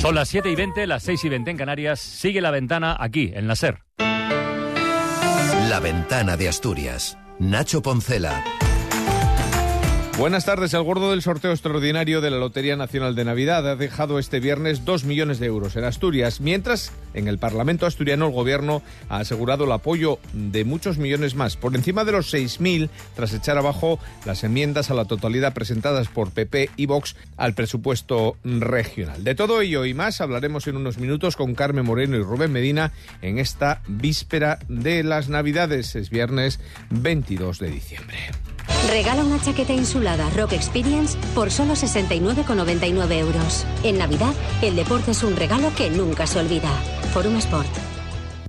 Son las 7 y 20, las 6 y 20 en Canarias. Sigue la ventana aquí, en la SER. La ventana de Asturias. Nacho Poncela. Buenas tardes. El gordo del sorteo extraordinario de la Lotería Nacional de Navidad ha dejado este viernes dos millones de euros en Asturias, mientras en el Parlamento asturiano el Gobierno ha asegurado el apoyo de muchos millones más, por encima de los 6.000, tras echar abajo las enmiendas a la totalidad presentadas por PP y Vox al presupuesto regional. De todo ello y más hablaremos en unos minutos con Carmen Moreno y Rubén Medina en esta víspera de las Navidades. Es viernes 22 de diciembre. Regala una chaqueta insulada Rock Experience por solo 69,99 euros. En Navidad, el deporte es un regalo que nunca se olvida. Forum Sport.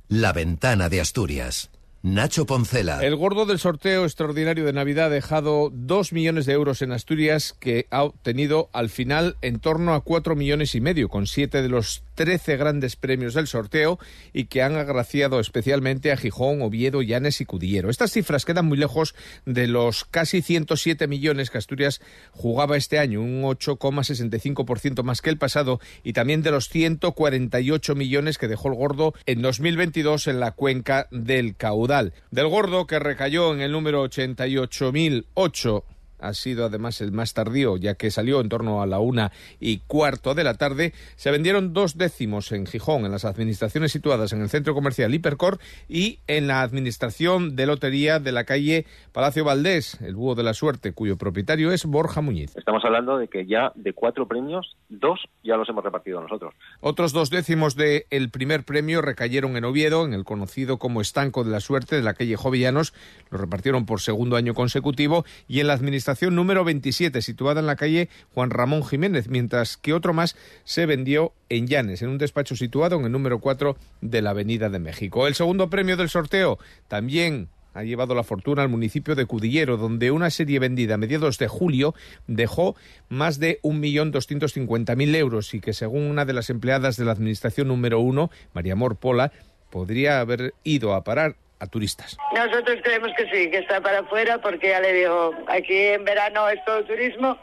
La ventana de Asturias. Nacho Poncela. El gordo del sorteo extraordinario de Navidad ha dejado dos millones de euros en Asturias que ha obtenido al final en torno a cuatro millones y medio, con siete de los trece grandes premios del sorteo y que han agraciado especialmente a Gijón, Oviedo, Llanes y Cudillero. Estas cifras quedan muy lejos de los casi 107 millones que Asturias jugaba este año, un 8,65% más que el pasado, y también de los 148 millones que dejó el gordo en 2022 en la cuenca del caudal. Del gordo que recayó en el número 88.008 ha sido además el más tardío, ya que salió en torno a la una y cuarto de la tarde. Se vendieron dos décimos en Gijón, en las administraciones situadas en el centro comercial Hipercor y en la administración de lotería de la calle Palacio Valdés, el búho de la suerte, cuyo propietario es Borja Muñiz. Estamos hablando de que ya de cuatro premios, dos ya los hemos repartido nosotros. Otros dos décimos del el primer premio recayeron en Oviedo, en el conocido como estanco de la suerte de la calle Jovellanos. Lo repartieron por segundo año consecutivo y en la administración número 27, situada en la calle Juan Ramón Jiménez, mientras que otro más se vendió en Llanes, en un despacho situado en el número 4 de la Avenida de México. El segundo premio del sorteo también ha llevado la fortuna al municipio de Cudillero, donde una serie vendida a mediados de julio dejó más de 1.250.000 euros y que, según una de las empleadas de la administración número 1, María Amor Pola, podría haber ido a parar a turistas. Nosotros creemos que sí, que está para afuera, porque ya le digo, aquí en verano es todo turismo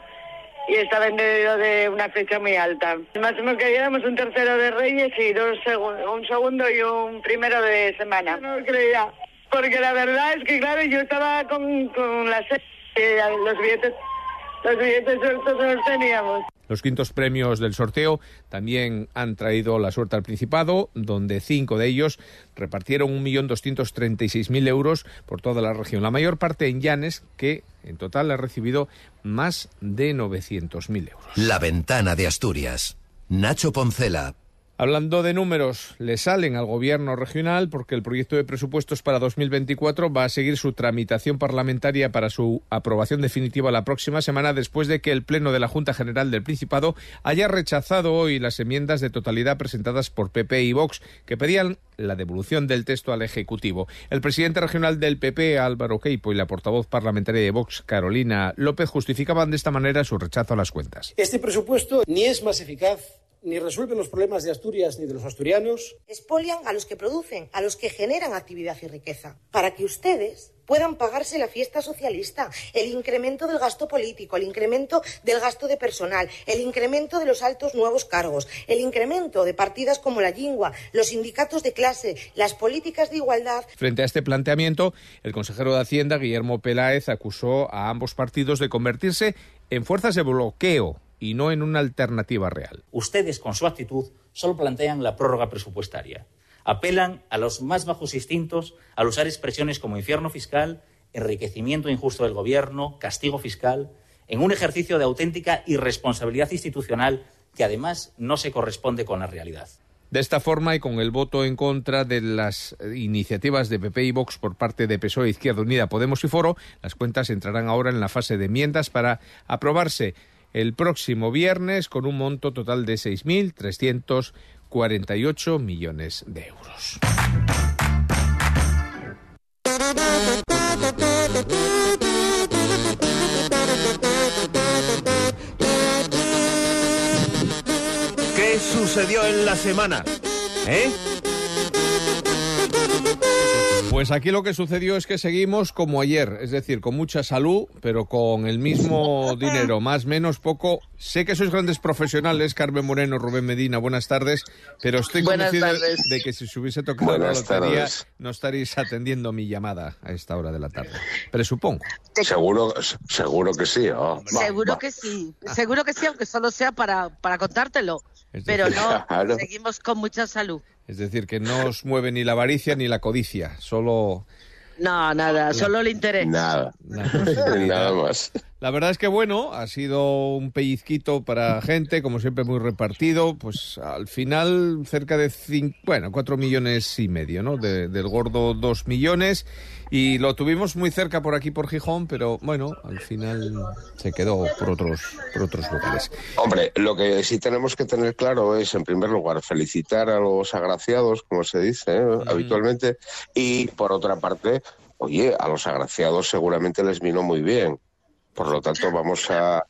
y está vendido de una fecha muy alta. Máximo que llevamos un tercero de Reyes y dos un segundo y un primero de semana. No creía, porque la verdad es que, claro, yo estaba con, con la los billetes, los billetes sueltos los teníamos. Los quintos premios del sorteo también han traído la suerte al Principado, donde cinco de ellos repartieron 1.236.000 euros por toda la región. La mayor parte en Llanes, que en total ha recibido más de 900.000 euros. La ventana de Asturias. Nacho Poncela, Hablando de números, le salen al gobierno regional porque el proyecto de presupuestos para 2024 va a seguir su tramitación parlamentaria para su aprobación definitiva la próxima semana después de que el Pleno de la Junta General del Principado haya rechazado hoy las enmiendas de totalidad presentadas por PP y Vox que pedían la devolución del texto al Ejecutivo. El presidente regional del PP, Álvaro Queipo, y la portavoz parlamentaria de Vox, Carolina López, justificaban de esta manera su rechazo a las cuentas. Este presupuesto ni es más eficaz ni resuelven los problemas de Asturias ni de los asturianos. Expolian a los que producen, a los que generan actividad y riqueza, para que ustedes puedan pagarse la fiesta socialista, el incremento del gasto político, el incremento del gasto de personal, el incremento de los altos nuevos cargos, el incremento de partidas como la lingua, los sindicatos de clase, las políticas de igualdad. Frente a este planteamiento, el consejero de Hacienda, Guillermo Peláez, acusó a ambos partidos de convertirse en fuerzas de bloqueo y no en una alternativa real. Ustedes, con su actitud, solo plantean la prórroga presupuestaria. Apelan a los más bajos instintos al usar expresiones como infierno fiscal, enriquecimiento injusto del Gobierno, castigo fiscal, en un ejercicio de auténtica irresponsabilidad institucional que además no se corresponde con la realidad. De esta forma y con el voto en contra de las iniciativas de PP y Vox por parte de PSOE, Izquierda Unida, Podemos y Foro, las cuentas entrarán ahora en la fase de enmiendas para aprobarse el próximo viernes con un monto total de 6.348 millones de euros. ¿Qué sucedió en la semana? ¿Eh? Pues aquí lo que sucedió es que seguimos como ayer, es decir, con mucha salud, pero con el mismo dinero, más, menos, poco. Sé que sois grandes profesionales, Carmen Moreno, Rubén Medina, buenas tardes, pero estoy Buenas convencido tardes. de que si se hubiese tocado la Buenas lotería tardes. no estaréis atendiendo mi llamada a esta hora de la tarde. Presupongo. Seguro, seguro que sí. oh. Va, Seguro va. que sí, seguro que sí, aunque solo sea para, para contártelo. Pero no, Claro. seguimos con mucha salud. Es decir, que no os mueve ni la avaricia ni la codicia, solo... No, nada, solo el interés. Nada. Nada más. La verdad es que bueno, ha sido un pellizquito para gente, como siempre muy repartido, pues al final cerca de cinco, bueno, cuatro millones y medio, ¿no? De- del gordo dos millones y lo tuvimos muy cerca por aquí por Gijón, pero bueno, al final se quedó por otros por otros lugares. Hombre, lo que sí tenemos que tener claro es, en primer lugar, felicitar a los agraciados, como se dice ¿eh? habitualmente, y por otra parte, oye, a los agraciados seguramente les vino muy bien. Por lo tanto, vamos a,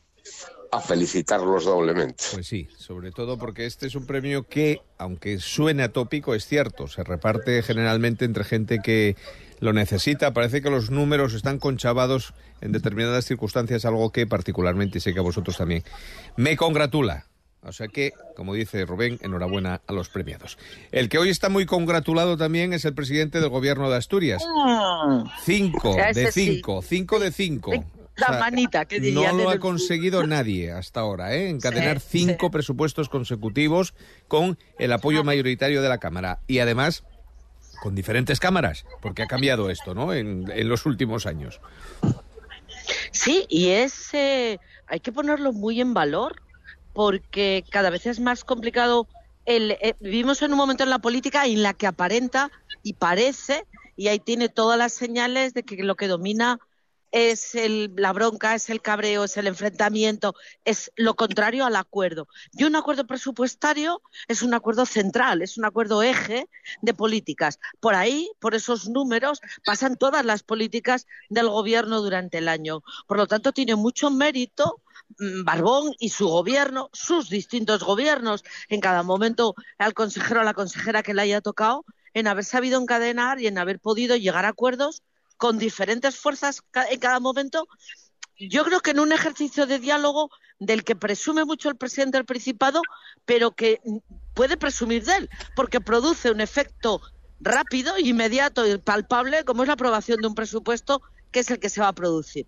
a felicitarlos doblemente. Pues sí, sobre todo porque este es un premio que, aunque suene atópico, es cierto, se reparte generalmente entre gente que lo necesita. Parece que los números están conchavados en determinadas circunstancias, algo que particularmente, sé que a vosotros también, me congratula. O sea que, como dice Rubén, enhorabuena a los premiados. El que hoy está muy congratulado también es el presidente del gobierno de Asturias. Cinco Mm. Ese de cinco, cinco de cinco. La O sea, manita, que no dirían lo ha conseguido nadie hasta ahora, ¿eh? Encadenar Sí, cinco presupuestos consecutivos con el apoyo mayoritario de la Cámara. Y además, con diferentes cámaras, porque ha cambiado esto, ¿no? En, en los últimos años. Sí, y es eh, hay que ponerlo muy en valor porque cada vez es más complicado. El, eh, vivimos en un momento en la política en la que aparenta y parece, y ahí tiene todas las señales de que lo que domina es el, la bronca, es el cabreo, es el enfrentamiento, es lo contrario al acuerdo. Y un acuerdo presupuestario es un acuerdo central, es un acuerdo eje de políticas. Por ahí, por esos números, pasan todas las políticas del gobierno durante el año. Por lo tanto, tiene mucho mérito mm, Barbón y su gobierno, sus distintos gobiernos, en cada momento al consejero o a la consejera que le haya tocado, en haber sabido encadenar y en haber podido llegar a acuerdos con diferentes fuerzas en cada momento. Yo creo que en un ejercicio de diálogo del que presume mucho el presidente del Principado, pero que puede presumir de él, porque produce un efecto rápido, inmediato y palpable, como es la aprobación de un presupuesto, que es el que se va a producir.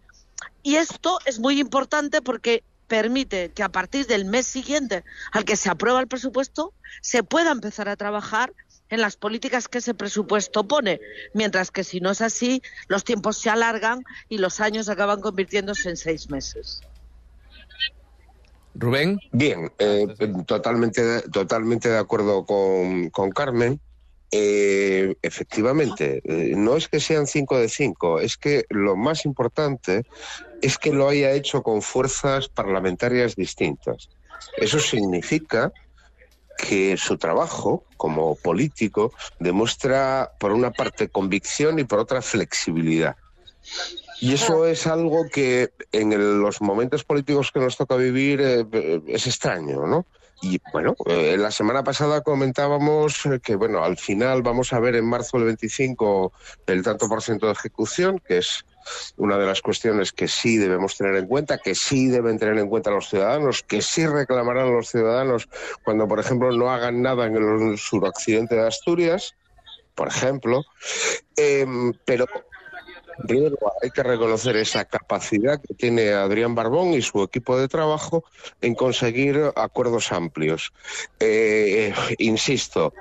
Y esto es muy importante porque permite que a partir del mes siguiente al que se aprueba el presupuesto se pueda empezar a trabajar en las políticas que ese presupuesto pone, mientras que si no es así, los tiempos se alargan y los años acaban convirtiéndose en seis meses. Rubén. Bien, eh, totalmente, totalmente de acuerdo con, con Carmen. Eh, efectivamente, eh, no es que sean cinco de cinco, es que lo más importante es que lo haya hecho con fuerzas parlamentarias distintas. Eso significa que su trabajo como político demuestra, por una parte, convicción y por otra, flexibilidad. Y eso es algo que en el- los momentos políticos que nos toca vivir eh, eh, es extraño, ¿no? Y bueno, eh, la semana pasada comentábamos eh, que, bueno, al final vamos a ver en marzo del 25 el tanto por ciento de ejecución, que es una de las cuestiones que sí debemos tener en cuenta, que sí deben tener en cuenta los ciudadanos, que sí reclamarán los ciudadanos cuando, por ejemplo, no hagan nada en el suroccidente de Asturias, por ejemplo. Em, pero en primer lugar, hay que reconocer esa capacidad que tiene Adrián Barbón y su equipo de trabajo en conseguir acuerdos amplios. Eh, insisto,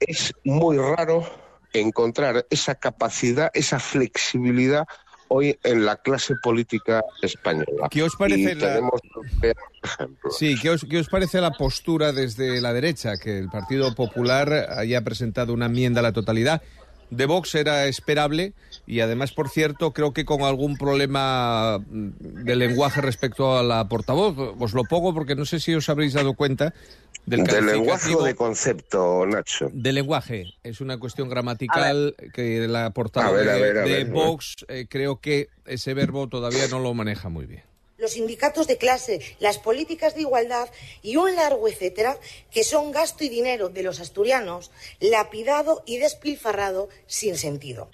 es muy raro encontrar esa capacidad, esa flexibilidad hoy en la clase política española. ¿Qué os parece la-. Sí, ¿qué os, qué os parece la postura desde la derecha? Que el Partido Popular haya presentado una enmienda a la totalidad. De Vox era esperable y además, por cierto, creo que con algún problema mm, de lenguaje respecto a la portavoz. Os lo pongo porque no sé si os habréis dado cuenta del ¿De lenguaje de concepto, Nacho? de lenguaje. Es una cuestión gramatical que la portavoz A ver, a de, ver, a de ver. Vox eh, creo que ese verbo todavía no lo maneja muy bien. Los sindicatos de clase, las políticas de igualdad y un largo etcétera que son gasto y dinero de los asturianos lapidado y despilfarrado sin sentido.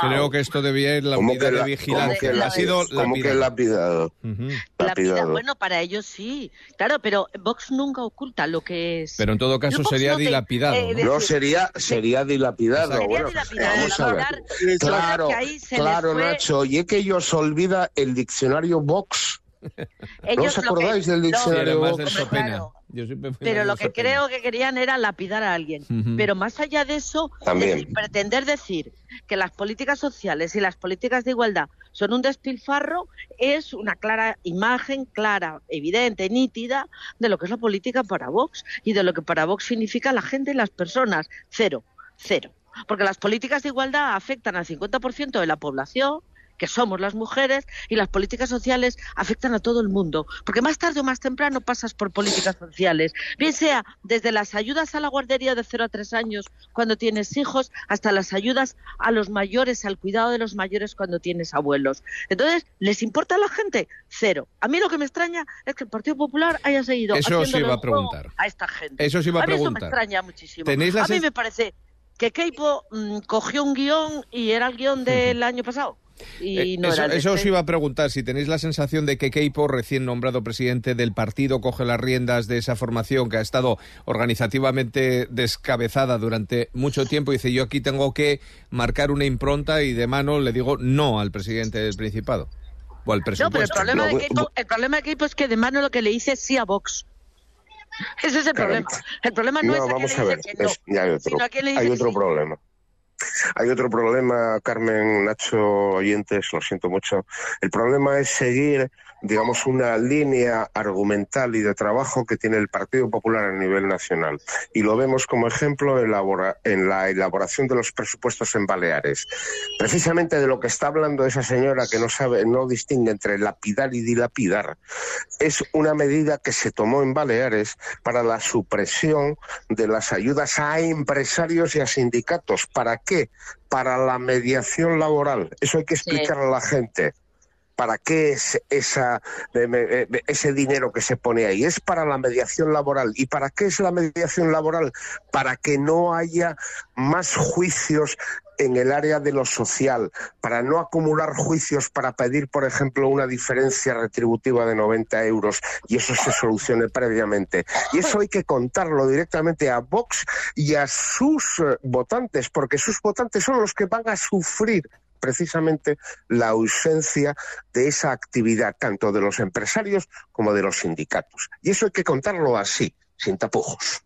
Creo que esto debía ir la ¿Cómo unidad que de la- vigilancia. ha sido ¿Cómo que lapidado? Lapida- Lapidado. bueno, para ellos sí. Claro, pero Vox nunca oculta lo que es. Pero en todo caso Vox sería no te- dilapidado. eh, ¿no? Sería, sería dilapidado. Sería bueno, dilapidado, vamos a ver. Claro, claro, fue- Nacho. Y es que ellos olvida el diccionario Vox. ¿No os que- acordáis del no, diccionario del claro. Yo fui Pero lo que Sopena. creo que querían era lapidar a alguien. Pero más allá de eso, También. decir, pretender decir que las políticas sociales y las políticas de igualdad son un despilfarro es una clara imagen, clara, evidente, nítida de lo que es la política para Vox y de lo que para Vox significa la gente y las personas. Cero, cero. Porque las políticas de igualdad afectan al 50% de la población que somos las mujeres, y las políticas sociales afectan a todo el mundo. Porque más tarde o más temprano pasas por políticas sociales, bien sea desde las ayudas a la guardería de 0 a 3 años cuando tienes hijos, hasta las ayudas a los mayores, al cuidado de los mayores cuando tienes abuelos. Entonces, ¿les importa a la gente? Cero. A mí lo que me extraña es que el Partido Popular haya seguido Eso sí iba a preguntar. a esta gente. Eso sí iba a mí eso me preguntar. extraña muchísimo. ¿Tenéis la a mí me parece que Keipo mm, cogió un guion y era el guion del año pasado. Y Eh, no eso, os iba a preguntar, si tenéis la sensación de que Keipo, recién nombrado presidente del partido, coge las riendas de esa formación que ha estado organizativamente descabezada durante mucho tiempo y dice yo aquí tengo que marcar una impronta y de mano le digo no al presidente del Principado. O al No, pero el problema, de Keipo, el problema de Keipo es que de mano lo que le dice es sí a Vox. Ese es el problema. El problema no, es a quién vamos le a ver. dice que no, es- ya hay otro, sino a quién le dice hay que otro sí. problema. Hay otro problema, Carmen, Nacho, oyentes, lo siento mucho. El problema es seguir, digamos, una línea argumental y de trabajo que tiene el Partido Popular a nivel nacional. Y lo vemos como ejemplo en la, elaboración de los presupuestos en Baleares. Precisamente de lo que está hablando esa señora que no sabe, no distingue entre lapidar y dilapidar, es una medida que se tomó en Baleares para la supresión de las ayudas a empresarios y a sindicatos. ¿Para qué? Para la mediación laboral. Eso hay que explicar a la gente. ¿Para qué es esa, ese dinero que se pone ahí? Es para la mediación laboral. ¿Y para qué es la mediación laboral? Para que no haya más juicios en el área de lo social, para no acumular juicios para pedir, por ejemplo, una diferencia retributiva de 90 euros y eso se solucione previamente. Y eso hay que contarlo directamente a Vox y a sus eh, votantes, porque sus votantes son los que van a sufrir precisamente la ausencia de esa actividad, tanto de los empresarios como de los sindicatos. Y eso hay que contarlo así, sin tapujos.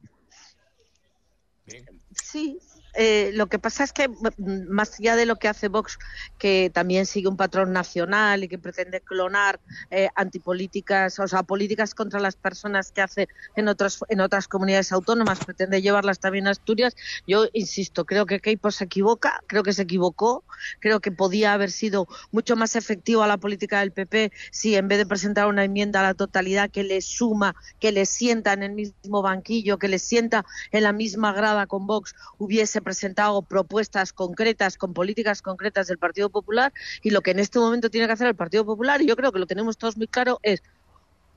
Sí. Eh, lo que pasa es que mm, más allá de lo que hace Vox, que también sigue un patrón nacional y que pretende clonar eh, antipolíticas, o sea, políticas contra las personas que hace en otras en otras comunidades autónomas, pretende llevarlas también a Asturias. Yo insisto, creo que Keipo se equivoca, creo que se equivocó, creo que podía haber sido mucho más efectivo a la política del PP si en vez de presentar una enmienda a la totalidad que le suma, que le sienta en el mismo banquillo, que le sienta en la misma grada con Vox, hubiese presentado propuestas concretas con políticas concretas del Partido Popular y lo que en este momento tiene que hacer el Partido Popular, y yo creo que lo tenemos todos muy claro, es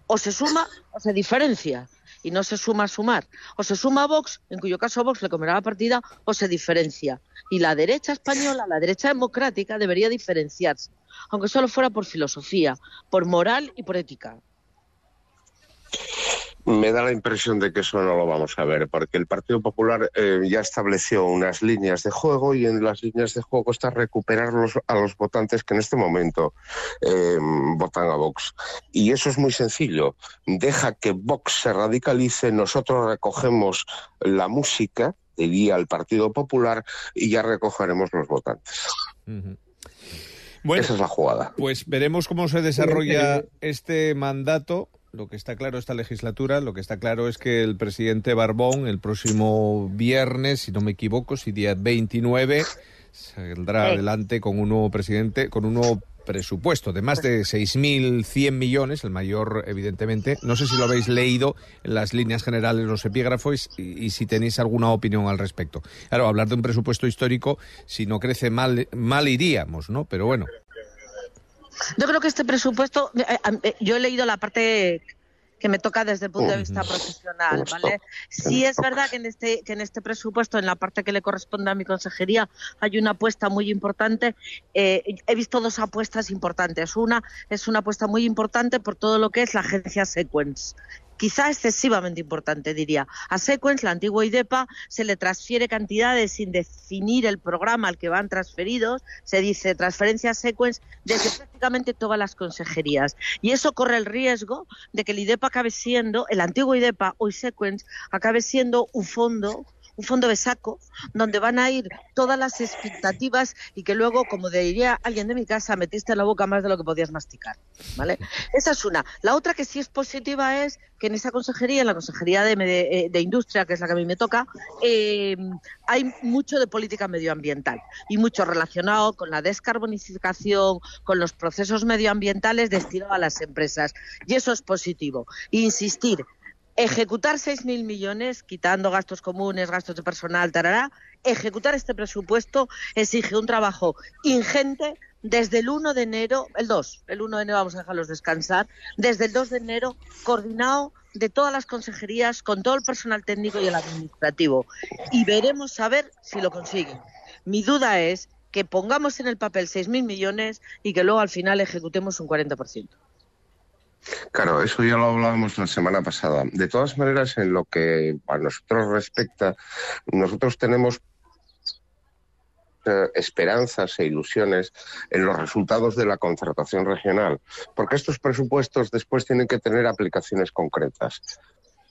o se suma o se diferencia. Y no se suma a sumar. O se suma a Vox, en cuyo caso Vox le comerá la partida, o se diferencia. Y la derecha española, la derecha democrática, debería diferenciarse. Aunque solo fuera por filosofía, por moral y por ética. Me da la impresión de que eso no lo vamos a ver, porque el Partido Popular eh, ya estableció unas líneas de juego y en las líneas de juego está recuperar los, a los votantes que en este momento eh, votan a Vox. Y eso es muy sencillo. Deja que Vox se radicalice, nosotros recogemos la música, diría el Partido Popular, y ya recogeremos los votantes. Bueno, Esa es la jugada. Pues veremos cómo se desarrolla este mandato. Lo que está claro esta legislatura, lo que está claro es que el presidente Barbón el próximo viernes, si no me equivoco, si día 29, saldrá Sí. adelante con un nuevo presidente, con un nuevo presupuesto de más de 6.100 millones, el mayor evidentemente. No sé si lo habéis leído en las líneas generales, los epígrafos, y, y si tenéis alguna opinión al respecto. Claro, hablar de un presupuesto histórico, si no crece mal, mal iríamos, ¿no? Pero bueno. Yo creo que este presupuesto, eh, eh, yo he leído la parte que me toca desde el punto de vista profesional, ¿vale? Sí es verdad que en este que en este presupuesto, en la parte que le corresponde a mi consejería, hay una apuesta muy importante. Eh, he visto dos apuestas importantes. Una es una apuesta muy importante por todo lo que es la agencia Sequence quizá excesivamente importante, diría. A Sequence, la antigua IDEPA, se le transfiere cantidades sin definir el programa al que van transferidos. Se dice transferencia a Sequence desde prácticamente todas las consejerías. Y eso corre el riesgo de que el IDEPA acabe siendo, el antiguo IDEPA, hoy Sequence, acabe siendo un fondo un fondo de saco donde van a ir todas las expectativas y que luego, como diría alguien de mi casa, metiste en la boca más de lo que podías masticar. ¿vale? Esa es una. La otra que sí es positiva es que en esa consejería, en la consejería de, eh, industria, que es la que a mí me toca, eh, hay mucho de política medioambiental y mucho relacionado con la descarbonización, con los procesos medioambientales destinados a las empresas. Y eso es positivo. Insistir ejecutar 6.000 millones, quitando gastos comunes, gastos de personal, tarará, ejecutar este presupuesto exige un trabajo ingente desde el 1 de enero, el 2, el 1 de enero vamos a dejarlos descansar, desde el 2 de enero, coordinado de todas las consejerías, con todo el personal técnico y el administrativo. Y veremos a ver si lo consiguen. Mi duda es que pongamos en el papel 6.000 millones y que luego al final ejecutemos un 40%. Claro, eso ya lo hablábamos la semana pasada. De todas maneras, en lo que a nosotros respecta, nosotros tenemos eh, esperanzas e ilusiones en los resultados de la concertación regional, porque estos presupuestos después tienen que tener aplicaciones concretas.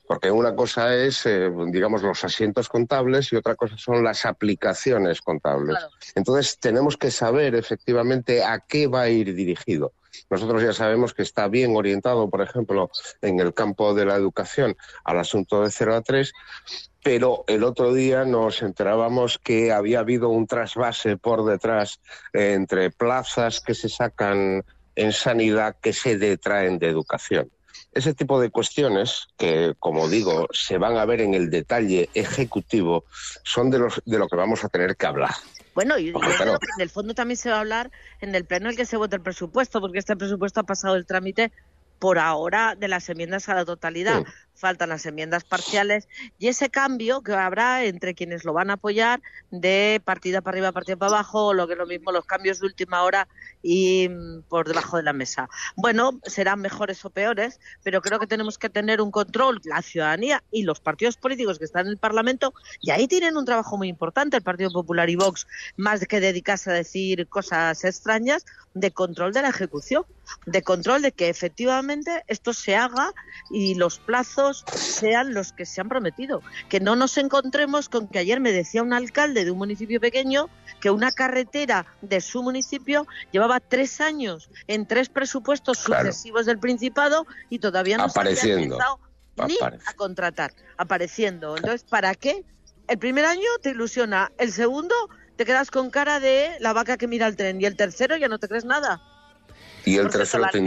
Porque una cosa es, eh, digamos, los asientos contables y otra cosa son las aplicaciones contables. Entonces, tenemos que saber efectivamente a qué va a ir dirigido. Nosotros ya sabemos que está bien orientado, por ejemplo, en el campo de la educación al asunto de 0 a 3, pero el otro día nos enterábamos que había habido un trasvase por detrás entre plazas que se sacan en sanidad que se detraen de educación. Ese tipo de cuestiones, que como digo, se van a ver en el detalle ejecutivo, son de, los, de lo que vamos a tener que hablar. Bueno, y, en el fondo también se va a hablar en el pleno en el que se vote el presupuesto, porque este presupuesto ha pasado el trámite por ahora de las enmiendas a la totalidad faltan las enmiendas parciales y ese cambio que habrá entre quienes lo van a apoyar de partida para arriba, partida para abajo, o lo que es lo mismo, los cambios de última hora y mm, por debajo de la mesa. Bueno, serán mejores o peores, pero creo que tenemos que tener un control, la ciudadanía y los partidos políticos que están en el Parlamento, y ahí tienen un trabajo muy importante, el Partido Popular y Vox, más que dedicarse a decir cosas extrañas, de control de la ejecución, de control de que efectivamente esto se haga y los plazos sean los que se han prometido. Que no nos encontremos con que ayer me decía un alcalde de un municipio pequeño que una carretera de su municipio llevaba tres años en tres presupuestos sucesivos del Principado y todavía no se había empezado ni a contratar, apareciendo. Entonces, ¿para qué? El primer año te ilusiona, el segundo te quedas con cara de la vaca que mira el tren y el tercero ya no te crees nada. Y el tercero te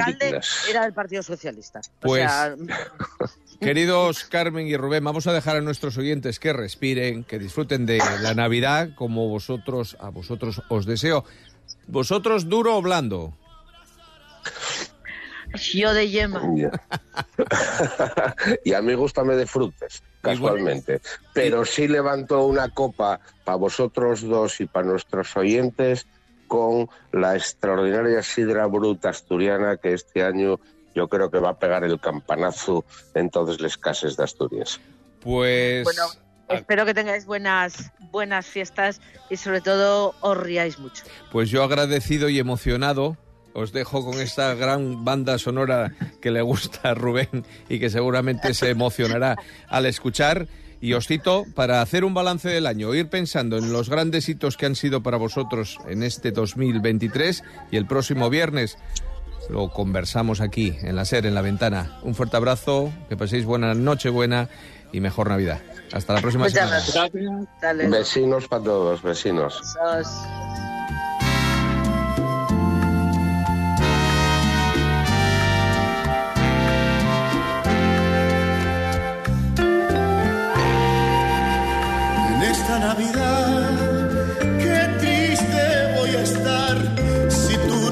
Era del Partido Socialista. Pues, queridos Carmen y Rubén, vamos a dejar a nuestros oyentes que respiren, que disfruten de la Navidad como vosotros, a vosotros os deseo. ¿Vosotros duro o blando? Yo de yema. y a mí gustame de frutas, casualmente. Pero sí levanto una copa para vosotros dos y para nuestros oyentes con la extraordinaria sidra bruta asturiana que este año yo creo que va a pegar el campanazo en todas las casas de Asturias. Pues... Bueno, espero que tengáis buenas, buenas fiestas y sobre todo os riáis mucho. Pues yo agradecido y emocionado os dejo con esta gran banda sonora que le gusta a Rubén y que seguramente se emocionará al escuchar. Y os cito para hacer un balance del año, ir pensando en los grandes hitos que han sido para vosotros en este 2023 y el próximo viernes lo conversamos aquí en la SER, en la ventana. Un fuerte abrazo, que paséis buena noche buena y mejor Navidad. Hasta la próxima semana. Vecinos para todos, vecinos. Navidad.